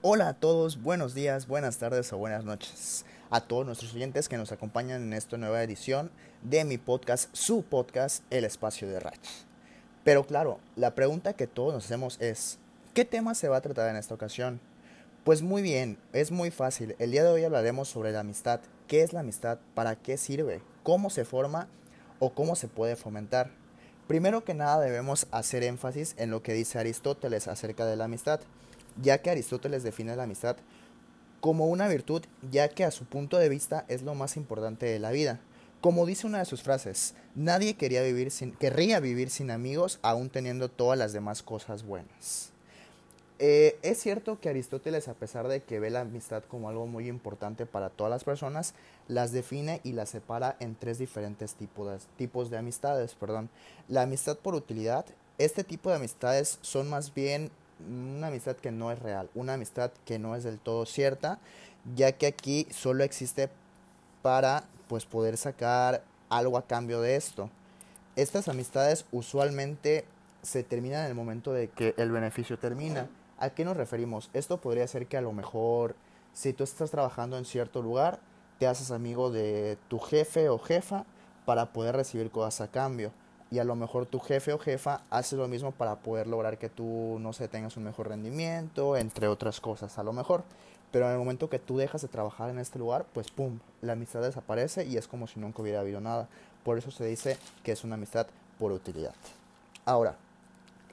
Hola a todos, buenos días, buenas tardes o buenas noches. A todos nuestros oyentes que nos acompañan en esta nueva edición de mi podcast, su podcast, El Espacio de Rach. Pero claro, la pregunta que todos nos hacemos es, ¿qué tema se va a tratar en esta ocasión? Pues muy bien, es muy fácil. El día de hoy hablaremos sobre la amistad. ¿Qué es la amistad? ¿Para qué sirve? ¿Cómo se forma? ¿O cómo se puede fomentar? Primero que nada debemos hacer énfasis en lo que dice Aristóteles acerca de la amistad, ya que Aristóteles define la amistad como una virtud, ya que a su punto de vista es lo más importante de la vida. Como dice una de sus frases, nadie quería vivir sin, querría vivir sin amigos aún teniendo todas las demás cosas buenas. Eh, es cierto que Aristóteles, a pesar de que ve la amistad como algo muy importante para todas las personas, las define y las separa en tres diferentes tipos de, tipos de amistades. Perdón. La amistad por utilidad. Este tipo de amistades son más bien una amistad que no es real, una amistad que no es del todo cierta, ya que aquí solo existe para pues poder sacar algo a cambio de esto. Estas amistades usualmente se terminan en el momento de que el beneficio termina. ¿A qué nos referimos? Esto podría ser que a lo mejor si tú estás trabajando en cierto lugar, te haces amigo de tu jefe o jefa para poder recibir cosas a cambio. Y a lo mejor tu jefe o jefa hace lo mismo para poder lograr que tú, no sé, tengas un mejor rendimiento, entre otras cosas, a lo mejor. Pero en el momento que tú dejas de trabajar en este lugar, pues pum, la amistad desaparece y es como si nunca hubiera habido nada. Por eso se dice que es una amistad por utilidad. Ahora,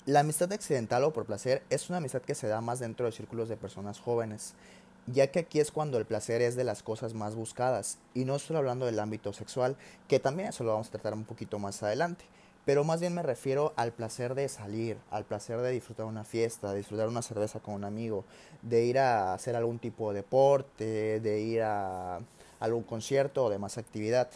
la amistad accidental o por placer es una amistad que se da más dentro de círculos de personas jóvenes, ya que aquí es cuando el placer es de las cosas más buscadas, y no solo hablando del ámbito sexual, que también eso lo vamos a tratar un poquito más adelante, pero más bien me refiero al placer de salir, al placer de disfrutar una fiesta, de disfrutar una cerveza con un amigo, de ir a hacer algún tipo de deporte, de ir a algún concierto o demás actividad.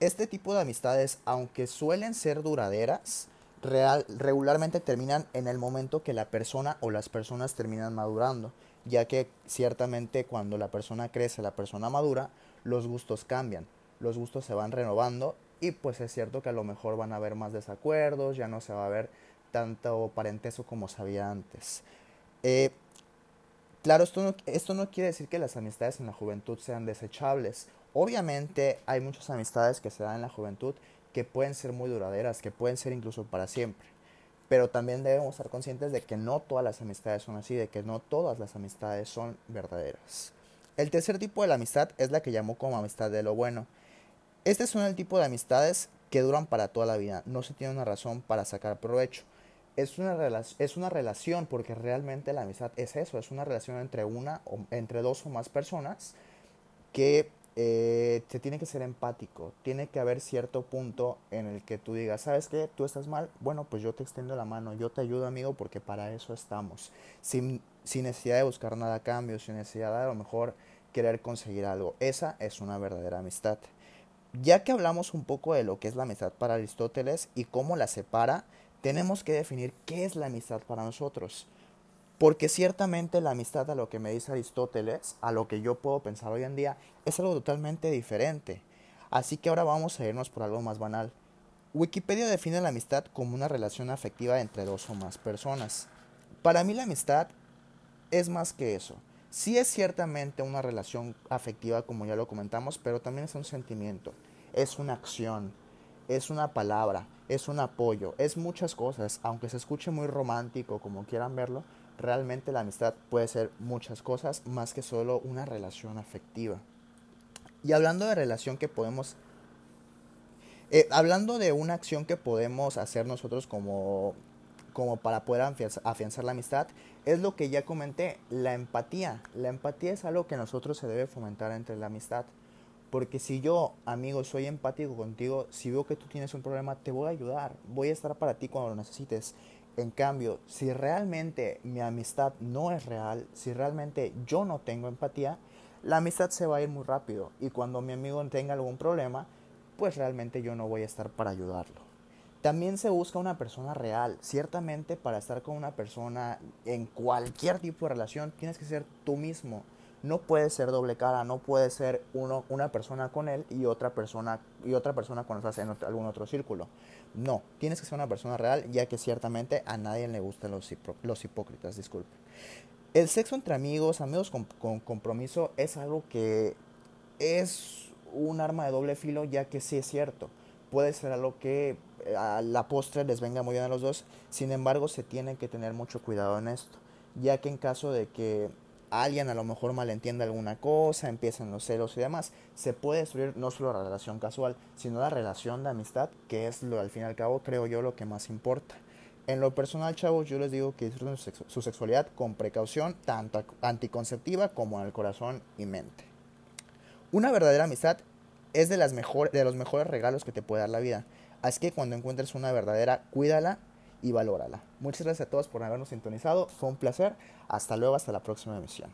Este tipo de amistades, aunque suelen ser duraderas, regularmente terminan en el momento que la persona o las personas terminan madurando, ya que ciertamente cuando la persona crece, la persona madura, los gustos cambian, los gustos se van renovando y pues es cierto que a lo mejor van a haber más desacuerdos, ya no se va a ver tanto parentesco como se había antes. Eh, claro, esto no, esto no quiere decir que las amistades en la juventud sean desechables. Obviamente hay muchas amistades que se dan en la juventud que pueden ser muy duraderas, que pueden ser incluso para siempre. Pero también debemos estar conscientes de que no todas las amistades son así, de que no todas las amistades son verdaderas. El tercer tipo de la amistad es la que llamó como amistad de lo bueno. Este son el tipo de amistades que duran para toda la vida, no se tiene una razón para sacar provecho. Es una, es una relación porque realmente la amistad es eso, es una relación entre una o entre dos o más personas que eh, te tiene que ser empático, tiene que haber cierto punto en el que tú digas, ¿sabes qué? Tú estás mal, bueno, pues yo te extiendo la mano, yo te ayudo amigo porque para eso estamos, sin, sin necesidad de buscar nada a cambio, sin necesidad de a lo mejor querer conseguir algo. Esa es una verdadera amistad. Ya que hablamos un poco de lo que es la amistad para Aristóteles y cómo la separa, tenemos que definir qué es la amistad para nosotros. Porque ciertamente la amistad a lo que me dice Aristóteles, a lo que yo puedo pensar hoy en día, es algo totalmente diferente. Así que ahora vamos a irnos por algo más banal. Wikipedia define la amistad como una relación afectiva entre dos o más personas. Para mí la amistad es más que eso. Sí es ciertamente una relación afectiva como ya lo comentamos, pero también es un sentimiento, es una acción, es una palabra, es un apoyo, es muchas cosas, aunque se escuche muy romántico como quieran verlo, realmente la amistad puede ser muchas cosas más que solo una relación afectiva. Y hablando de relación que podemos... Eh, hablando de una acción que podemos hacer nosotros como, como para poder afianzar, la amistad, es lo que ya comenté, la empatía. La empatía es algo que nosotros se debe fomentar entre la amistad. Porque si yo, amigo, soy empático contigo, si veo que tú tienes un problema, te voy a ayudar. Voy a estar para ti cuando lo necesites. En cambio, si realmente mi amistad no es real, si realmente yo no tengo empatía, la amistad se va a ir muy rápido y cuando mi amigo tenga algún problema, pues realmente yo no voy a estar para ayudarlo. También se busca una persona real. Ciertamente para estar con una persona en cualquier tipo de relación tienes que ser tú mismo no puede ser doble cara, no puede ser uno, una persona con él y otra persona y otra persona cuando estás en algún otro círculo. No, tienes que ser una persona real, ya que ciertamente a nadie le gustan los, hipócritas, disculpe. El sexo entre amigos, amigos con compromiso, es algo que es un arma de doble filo, ya que sí es cierto. Puede ser algo que eh, a la postre les venga muy bien a los dos, sin embargo se tiene que tener mucho cuidado en esto, ya que en caso de que alguien a lo mejor malentienda alguna cosa, empiezan los celos y demás, se puede destruir no solo la relación casual, sino la relación de amistad, que es lo al fin y al cabo creo yo lo que más importa. En lo personal, chavos, yo les digo que disfruten su, sexualidad con precaución, tanto anticonceptiva como en el corazón y mente. Una verdadera amistad es de, las mejor, de los mejores regalos que te puede dar la vida. Así que cuando encuentres una verdadera, cuídala y valórala. Muchas gracias a todos por habernos sintonizado. Fue un placer. Hasta luego, hasta la próxima emisión.